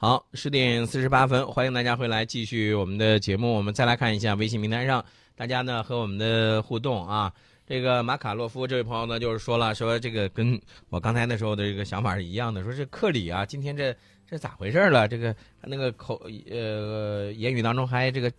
好，十点四十八分，欢迎大家回来继续我们的节目。我们再来看一下微信平台上大家呢和我们的互动啊。这个马卡洛夫这位朋友呢，就是说了，说这个跟我刚才那时候的这个想法是一样的，说是克里啊，今天这这咋回事了？这个那个口呃言语当中还这个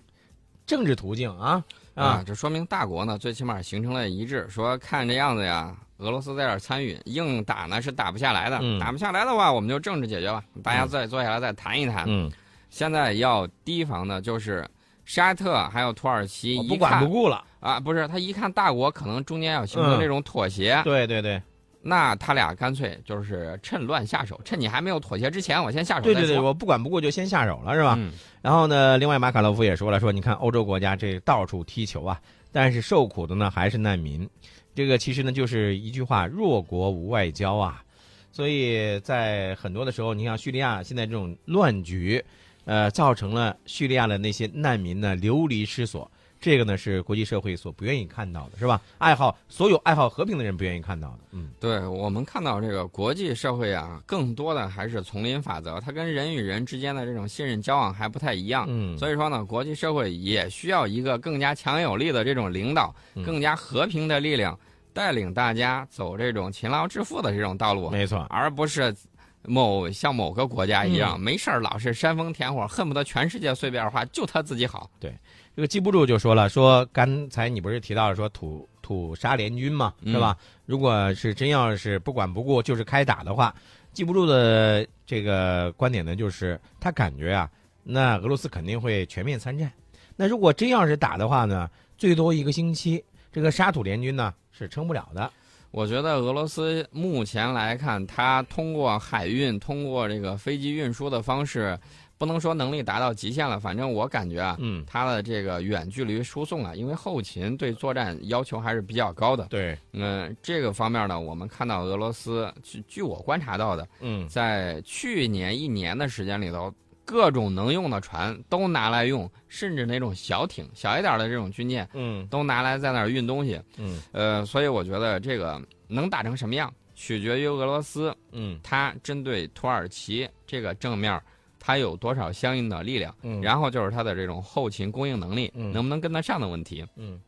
政治途径啊啊，这说明大国呢最起码形成了一致，说看这样子呀。俄罗斯在这儿参与，硬打呢是打不下来的。打不下来的话，我们就政治解决吧，大家再坐下来再谈一谈。嗯，现在要提防的就是沙特还有土耳其，不管不顾了啊！不是，他一看大国可能中间要形成这种妥协。对对对，那他俩干脆就是趁乱下手，趁你还没有妥协之前，我先下手。对对对，我不管不顾就先下手了，是吧？然后呢，另外马卡洛夫也说了，说你看欧洲国家这到处踢球啊，但是受苦的呢还是难民。这个其实呢，就是一句话：弱国无外交啊。所以在很多的时候，你像叙利亚现在这种乱局，呃，造成了叙利亚的那些难民呢流离失所。这个呢是国际社会所不愿意看到的，是吧？爱好所有爱好和平的人不愿意看到的。嗯，对我们看到这个国际社会啊，更多的还是丛林法则，它跟人与人之间的这种信任交往还不太一样。嗯，所以说呢，国际社会也需要一个更加强有力的这种领导，更加和平的力量，带领大家走这种勤劳致富的这种道路。没错，而不是某像某个国家一样，没事儿老是煽风点火，恨不得全世界随便化，就他自己好。对。这个记不住就说了，说刚才你不是提到了说土土沙联军嘛，是吧？如果是真要是不管不顾就是开打的话，记不住的这个观点呢，就是他感觉啊，那俄罗斯肯定会全面参战。那如果真要是打的话呢，最多一个星期，这个沙土联军呢是撑不了的。我觉得俄罗斯目前来看，它通过海运、通过这个飞机运输的方式。不能说能力达到极限了，反正我感觉啊，嗯，它的这个远距离输送啊，因为后勤对作战要求还是比较高的。对，嗯，这个方面呢，我们看到俄罗斯，据据我观察到的，嗯，在去年一年的时间里头，各种能用的船都拿来用，甚至那种小艇、小一点的这种军舰，嗯，都拿来在那儿运东西。嗯，呃，所以我觉得这个能打成什么样，取决于俄罗斯。嗯，它针对土耳其这个正面。它有多少相应的力量？嗯，然后就是它的这种后勤供应能力，嗯，能不能跟得上的问题？嗯，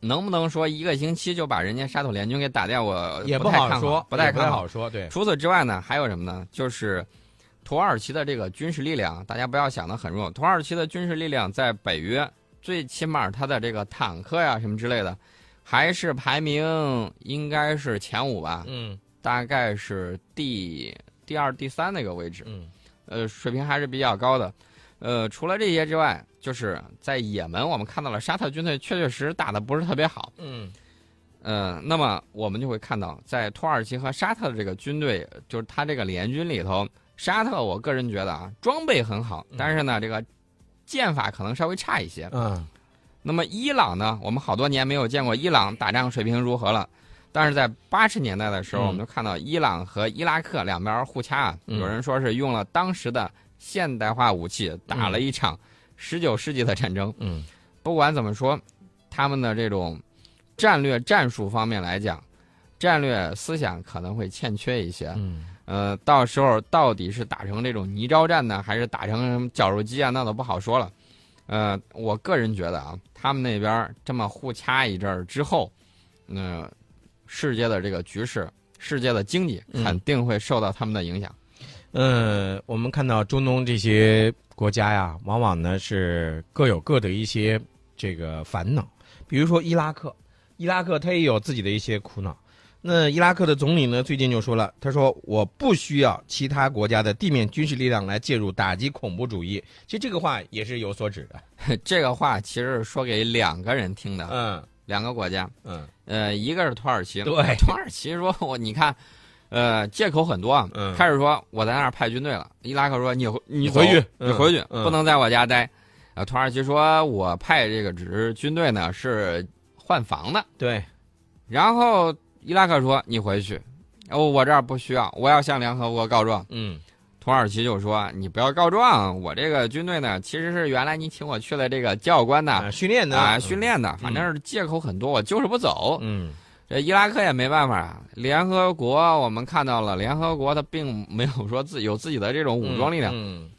能不能说一个星期就把人家沙土联军给打掉？我也不好说，不太看好说。对，除此之外呢，还有什么呢？就是土耳其的这个军事力量，大家不要想的很弱。土耳其的军事力量在北约，最起码它的这个坦克呀什么之类的，还是排名应该是前五吧？嗯，大概是第第二、第三那个位置。嗯。呃，水平还是比较高的，呃，除了这些之外，就是在也门，我们看到了沙特军队确确实实打的不是特别好，嗯，呃，那么我们就会看到，在土耳其和沙特的这个军队，就是他这个联军里头，沙特我个人觉得啊，装备很好，但是呢，这个剑法可能稍微差一些，嗯，那么伊朗呢，我们好多年没有见过伊朗打仗水平如何了。但是在八十年代的时候，我们就看到伊朗和伊拉克两边互掐，有人说是用了当时的现代化武器打了一场十九世纪的战争。嗯，不管怎么说，他们的这种战略战术方面来讲，战略思想可能会欠缺一些。嗯，呃，到时候到底是打成这种泥沼战呢，还是打成绞肉机啊，那都不好说了。呃，我个人觉得啊，他们那边这么互掐一阵儿之后，那。世界的这个局势，世界的经济肯定会受到他们的影响。呃，我们看到中东这些国家呀，往往呢是各有各的一些这个烦恼。比如说伊拉克，伊拉克他也有自己的一些苦恼。那伊拉克的总理呢，最近就说了，他说我不需要其他国家的地面军事力量来介入打击恐怖主义。其实这个话也是有所指的。这个话其实是说给两个人听的。嗯。两个国家，嗯，呃，一个是土耳其，对，土耳其说，我你看，呃，借口很多，嗯，开始说我在那儿派军队了，伊拉克说你你回去，你回去，不能在我家待，呃，土耳其说我派这个只是军队呢，是换防的，对，然后伊拉克说你回去，哦，我这儿不需要，我要向联合国告状，嗯。土耳其就说：“你不要告状，我这个军队呢，其实是原来你请我去的这个教官呢，训练的啊，训练的，反正是借口很多，我就是不走。”嗯，这伊拉克也没办法啊，联合国我们看到了，联合国它并没有说自有自己的这种武装力量。嗯，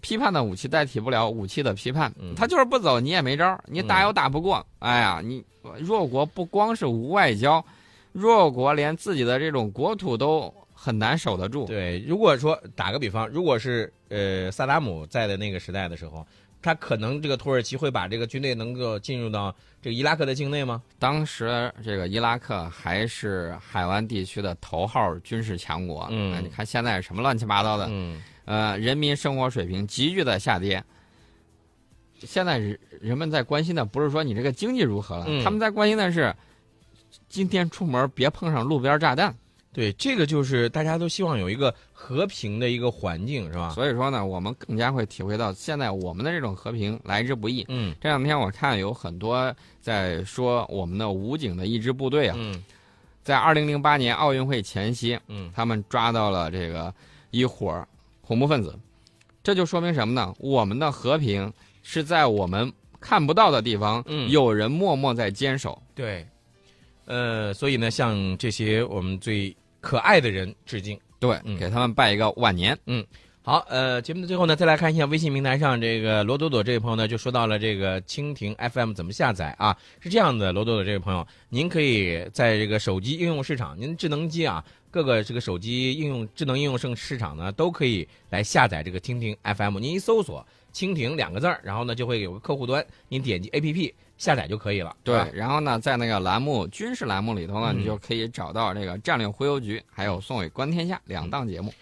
批判的武器代替不了武器的批判，嗯他就是不走，你也没招儿，你打又打不过。哎呀，你弱国不光是无外交，弱国连自己的这种国土都很难守得住。对，如果说打个比方，如果是呃萨达姆在的那个时代的时候，他可能这个土耳其会把这个军队能够进入到这个伊拉克的境内吗？当时这个伊拉克还是海湾地区的头号军事强国。嗯哎你看现在什么乱七八糟的，嗯，呃，人民生活水平急剧的下跌。现在人人们在关心的不是说你这个经济如何了，嗯他们在关心的是今天出门别碰上路边炸弹。对，这个就是大家都希望有一个和平的一个环境，是吧？所以说呢，我们更加会体会到现在我们的这种和平来之不易。嗯这两天我看有很多在说我们的武警的一支部队啊，嗯在二零零八年奥运会前夕，嗯他们抓到了这个一伙恐怖分子，这就说明什么呢？我们的和平是在我们看不到的地方，嗯有人默默在坚守。对，呃，所以呢，向这些我们最可爱的人致敬。对，嗯给他们拜一个晚年。嗯好，呃，节目的最后呢，再来看一下微信平台上这个罗朵朵这位朋友呢，就说到了这个蜻蜓 FM 怎么下载啊？是这样的，罗朵朵这位朋友，您可以在这个手机应用市场，您智能机啊，各个这个手机应用智能应用市市场呢，都可以来下载这个蜻蜓 FM。您一搜索“蜻蜓”两个字儿，然后呢就会有个客户端，您点击 APP 下载就可以了。对，啊然后呢，在那个栏目军事栏目里头呢，嗯你就可以找到这个战略忽悠局，还有宋伟观天下两档节目。